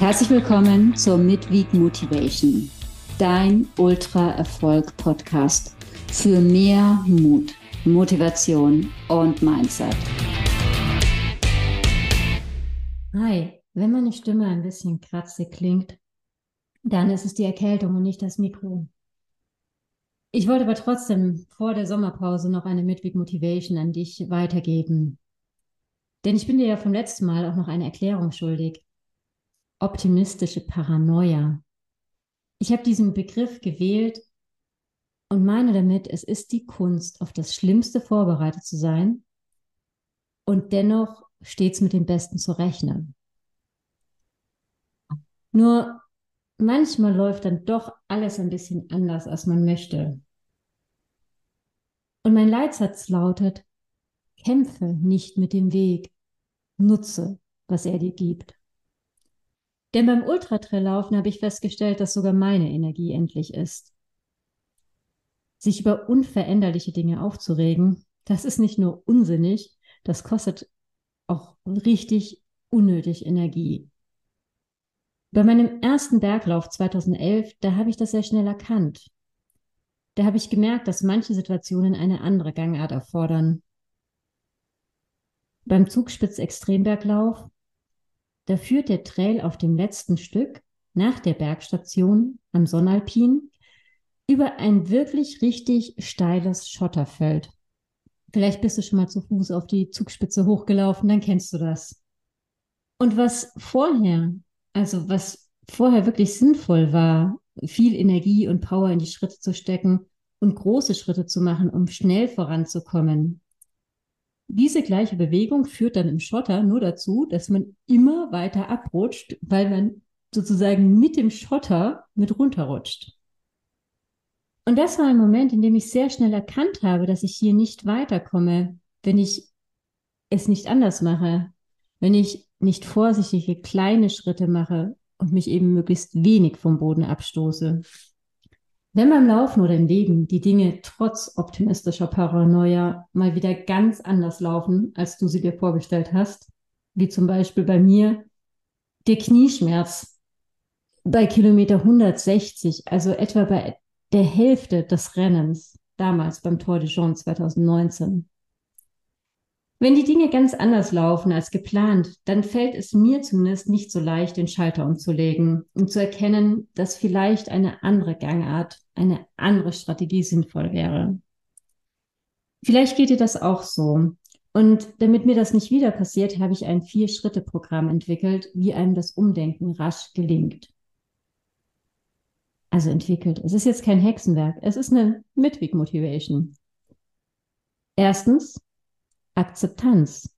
Herzlich willkommen zur Midweek Motivation, dein Ultra-Erfolg-Podcast für mehr Mut, Motivation und Mindset. Hi, wenn meine Stimme ein bisschen kratzig klingt, dann ist es die Erkältung und nicht das Mikro. Ich wollte aber trotzdem vor der Sommerpause noch eine Midweek Motivation an dich weitergeben. Denn ich bin dir ja vom letzten Mal auch noch eine Erklärung schuldig optimistische Paranoia. Ich habe diesen Begriff gewählt und meine damit, es ist die Kunst, auf das Schlimmste vorbereitet zu sein und dennoch stets mit dem Besten zu rechnen. Nur manchmal läuft dann doch alles ein bisschen anders, als man möchte. Und mein Leitsatz lautet, kämpfe nicht mit dem Weg, nutze, was er dir gibt. Denn beim Ultratraillaufen habe ich festgestellt, dass sogar meine Energie endlich ist. Sich über unveränderliche Dinge aufzuregen, das ist nicht nur unsinnig, das kostet auch richtig unnötig Energie. Bei meinem ersten Berglauf 2011, da habe ich das sehr schnell erkannt. Da habe ich gemerkt, dass manche Situationen eine andere Gangart erfordern. Beim Zugspitz-Extremberglauf da führt der Trail auf dem letzten Stück nach der Bergstation am Sonnalpin über ein wirklich richtig steiles Schotterfeld. Vielleicht bist du schon mal zu Fuß auf die Zugspitze hochgelaufen, dann kennst du das. Und was vorher, also was vorher wirklich sinnvoll war, viel Energie und Power in die Schritte zu stecken und große Schritte zu machen, um schnell voranzukommen, diese gleiche Bewegung führt dann im Schotter nur dazu, dass man immer weiter abrutscht, weil man sozusagen mit dem Schotter mit runterrutscht. Und das war ein Moment, in dem ich sehr schnell erkannt habe, dass ich hier nicht weiterkomme, wenn ich es nicht anders mache, wenn ich nicht vorsichtige kleine Schritte mache und mich eben möglichst wenig vom Boden abstoße. Wenn beim Laufen oder im Leben die Dinge trotz optimistischer Paranoia mal wieder ganz anders laufen, als du sie dir vorgestellt hast, wie zum Beispiel bei mir der Knieschmerz bei Kilometer 160, also etwa bei der Hälfte des Rennens, damals beim Tour de Jean 2019. Wenn die Dinge ganz anders laufen als geplant, dann fällt es mir zumindest nicht so leicht, den Schalter umzulegen und zu erkennen, dass vielleicht eine andere Gangart, eine andere Strategie sinnvoll wäre. Vielleicht geht dir das auch so. Und damit mir das nicht wieder passiert, habe ich ein Vier-Schritte-Programm entwickelt, wie einem das Umdenken rasch gelingt. Also entwickelt. Es ist jetzt kein Hexenwerk. Es ist eine Midweek-Motivation. Erstens, Akzeptanz.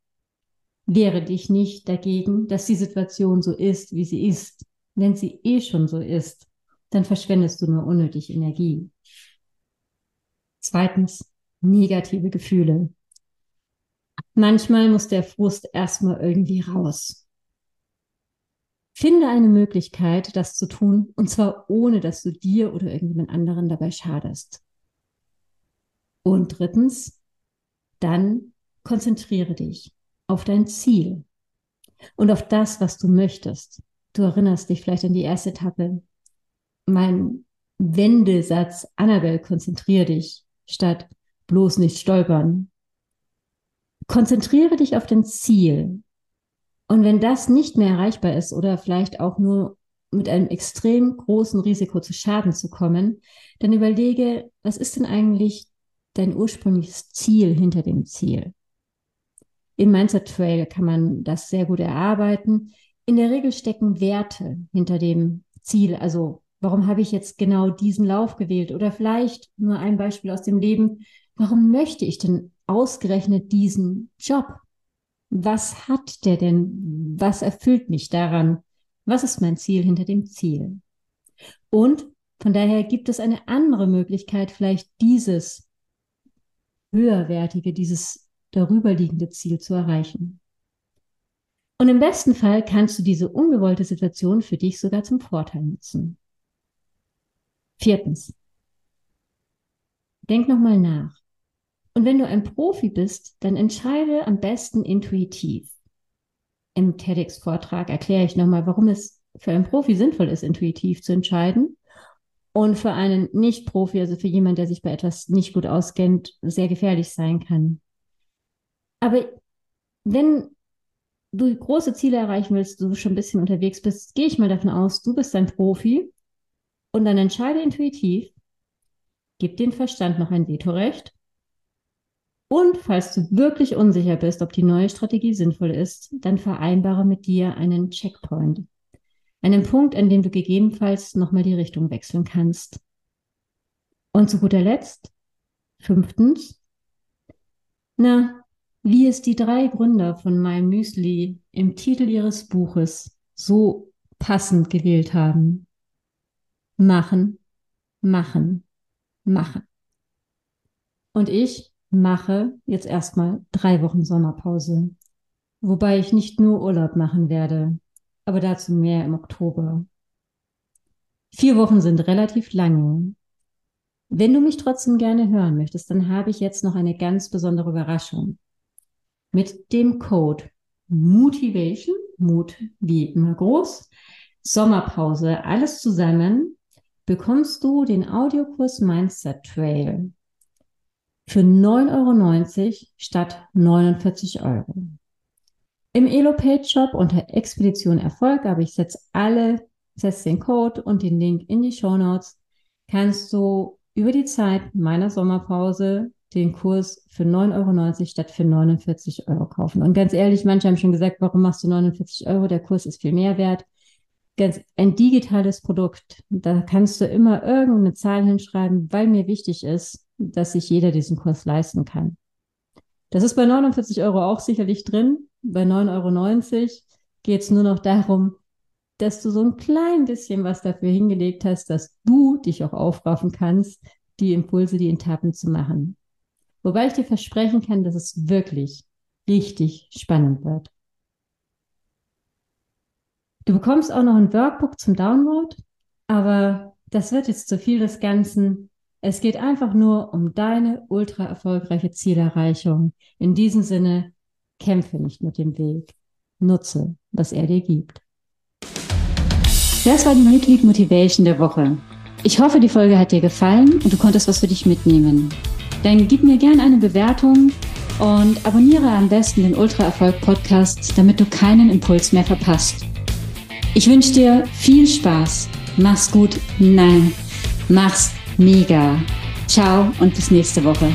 Wehre dich nicht dagegen, dass die Situation so ist, wie sie ist. Wenn sie eh schon so ist, dann verschwendest du nur unnötig Energie. Zweitens, negative Gefühle. Manchmal muss der Frust erstmal irgendwie raus. Finde eine Möglichkeit, das zu tun, und zwar ohne, dass du dir oder irgendjemand anderen dabei schadest. Und drittens, dann konzentriere dich auf dein Ziel und auf das, was du möchtest. Du erinnerst dich vielleicht an die erste Etappe. Mein Wendesatz, Annabelle, konzentriere dich statt bloß nicht stolpern. Konzentriere dich auf dein Ziel. Und wenn das nicht mehr erreichbar ist oder vielleicht auch nur mit einem extrem großen Risiko zu Schaden zu kommen, dann überlege, was ist denn eigentlich dein ursprüngliches Ziel hinter dem Ziel? Im Mindset Trail kann man das sehr gut erarbeiten. In der Regel stecken Werte hinter dem Ziel. Also warum habe ich jetzt genau diesen Lauf gewählt? Oder vielleicht nur ein Beispiel aus dem Leben. Warum möchte ich denn ausgerechnet diesen Job? Was hat der denn? Was erfüllt mich daran? Was ist mein Ziel hinter dem Ziel? Und von daher gibt es eine andere Möglichkeit, vielleicht dieses höherwertige, dieses darüberliegende Ziel zu erreichen. Und im besten Fall kannst du diese ungewollte Situation für dich sogar zum Vorteil nutzen. Viertens. Denk nochmal nach. Und wenn du ein Profi bist, dann entscheide am besten intuitiv. Im TEDx-Vortrag erkläre ich nochmal, warum es für einen Profi sinnvoll ist, intuitiv zu entscheiden und für einen Nicht-Profi, also für jemanden, der sich bei etwas nicht gut auskennt, sehr gefährlich sein kann. Aber wenn du große Ziele erreichen willst, du schon ein bisschen unterwegs bist, gehe ich mal davon aus, du bist ein Profi und dann entscheide intuitiv, gib den Verstand noch ein Vetorecht. Und falls du wirklich unsicher bist, ob die neue Strategie sinnvoll ist, dann vereinbare mit dir einen Checkpoint. Einen Punkt, an dem du gegebenenfalls nochmal die Richtung wechseln kannst. Und zu guter Letzt, fünftens, na, wie es die drei Gründer von meinem Müsli im Titel ihres Buches so passend gewählt haben. Machen, machen, machen. Und ich mache jetzt erstmal drei Wochen Sommerpause, wobei ich nicht nur Urlaub machen werde, aber dazu mehr im Oktober. Vier Wochen sind relativ lange. Wenn du mich trotzdem gerne hören möchtest, dann habe ich jetzt noch eine ganz besondere Überraschung. Mit dem Code Motivation, Mut wie immer groß, Sommerpause, alles zusammen, bekommst du den Audiokurs Mindset Trail für 9,90 Euro statt 49 Euro. Im Elopage Shop unter Expedition Erfolg, aber ich setze alle, setze den Code und den Link in die Show Notes, kannst du über die Zeit meiner Sommerpause den Kurs für 9,90 Euro statt für 49 Euro kaufen. Und ganz ehrlich, manche haben schon gesagt, warum machst du 49 Euro? Der Kurs ist viel mehr wert. Ganz, ein digitales Produkt. Da kannst du immer irgendeine Zahl hinschreiben, weil mir wichtig ist, dass sich jeder diesen Kurs leisten kann. Das ist bei 49 Euro auch sicherlich drin. Bei 9,90 Euro geht es nur noch darum, dass du so ein klein bisschen was dafür hingelegt hast, dass du dich auch aufraffen kannst, die Impulse, die Etappen zu machen. Wobei ich dir versprechen kann, dass es wirklich richtig spannend wird. Du bekommst auch noch ein Workbook zum Download, aber das wird jetzt zu viel des Ganzen. Es geht einfach nur um deine ultra erfolgreiche Zielerreichung. In diesem Sinne, kämpfe nicht mit dem Weg. Nutze, was er dir gibt. Das war die Midweek Motivation der Woche. Ich hoffe, die Folge hat dir gefallen und du konntest was für dich mitnehmen. Dann gib mir gerne eine Bewertung und abonniere am besten den Ultra Erfolg Podcast, damit du keinen Impuls mehr verpasst. Ich wünsche dir viel Spaß. Mach's gut. Nein, mach's mega. Ciao und bis nächste Woche.